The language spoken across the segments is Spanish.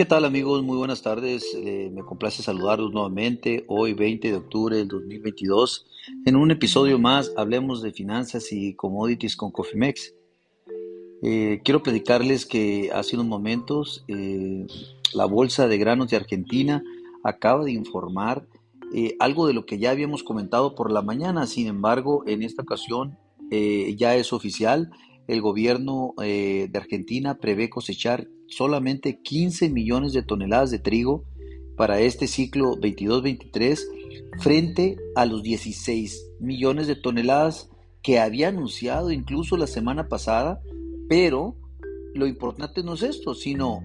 ¿Qué tal amigos? Muy buenas tardes. Eh, me complace saludarlos nuevamente hoy 20 de octubre del 2022. En un episodio más hablemos de finanzas y commodities con Cofimex. Eh, quiero predicarles que hace unos momentos eh, la Bolsa de Granos de Argentina acaba de informar algo de lo que ya habíamos comentado por la mañana. Sin embargo, en esta ocasión ya es oficial. El gobierno de Argentina prevé cosechar solamente 15 millones de toneladas de trigo para este ciclo 22-23 frente a los 16 millones de toneladas que había anunciado incluso la semana pasada, pero lo importante no es esto, sino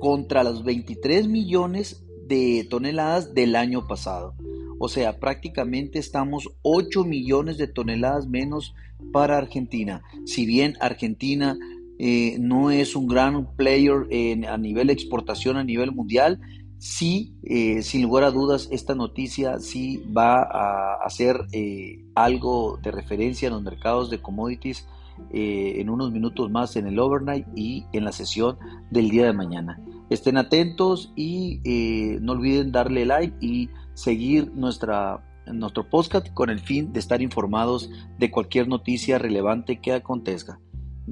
contra los 23 millones de toneladas del año pasado. O sea, prácticamente estamos 8 millones de toneladas menos para Argentina. Si bien Argentina eh, no es un gran player a nivel de exportación a nivel mundial, sí, eh, sin lugar a dudas, esta noticia sí va a hacer eh, algo de referencia en los mercados de commodities en unos minutos más en el overnight y en la sesión del día de mañana. Estén atentos y no olviden darle like y seguir nuestra nuestro podcast con el fin de estar informados de cualquier noticia relevante que acontezca.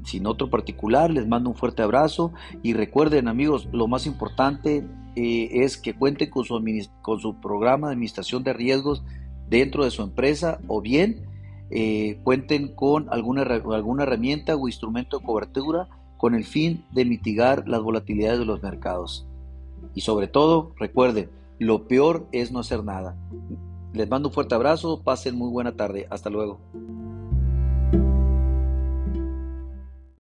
Sin otro particular, les mando un fuerte abrazo y recuerden amigos, lo más importante eh, es que cuenten con su, con su programa de administración de riesgos dentro de su empresa o bien eh, cuenten con alguna, alguna herramienta o instrumento de cobertura con el fin de mitigar las volatilidades de los mercados. Y sobre todo, recuerden, lo peor es no hacer nada. Les mando un fuerte abrazo, pasen muy buena tarde, hasta luego.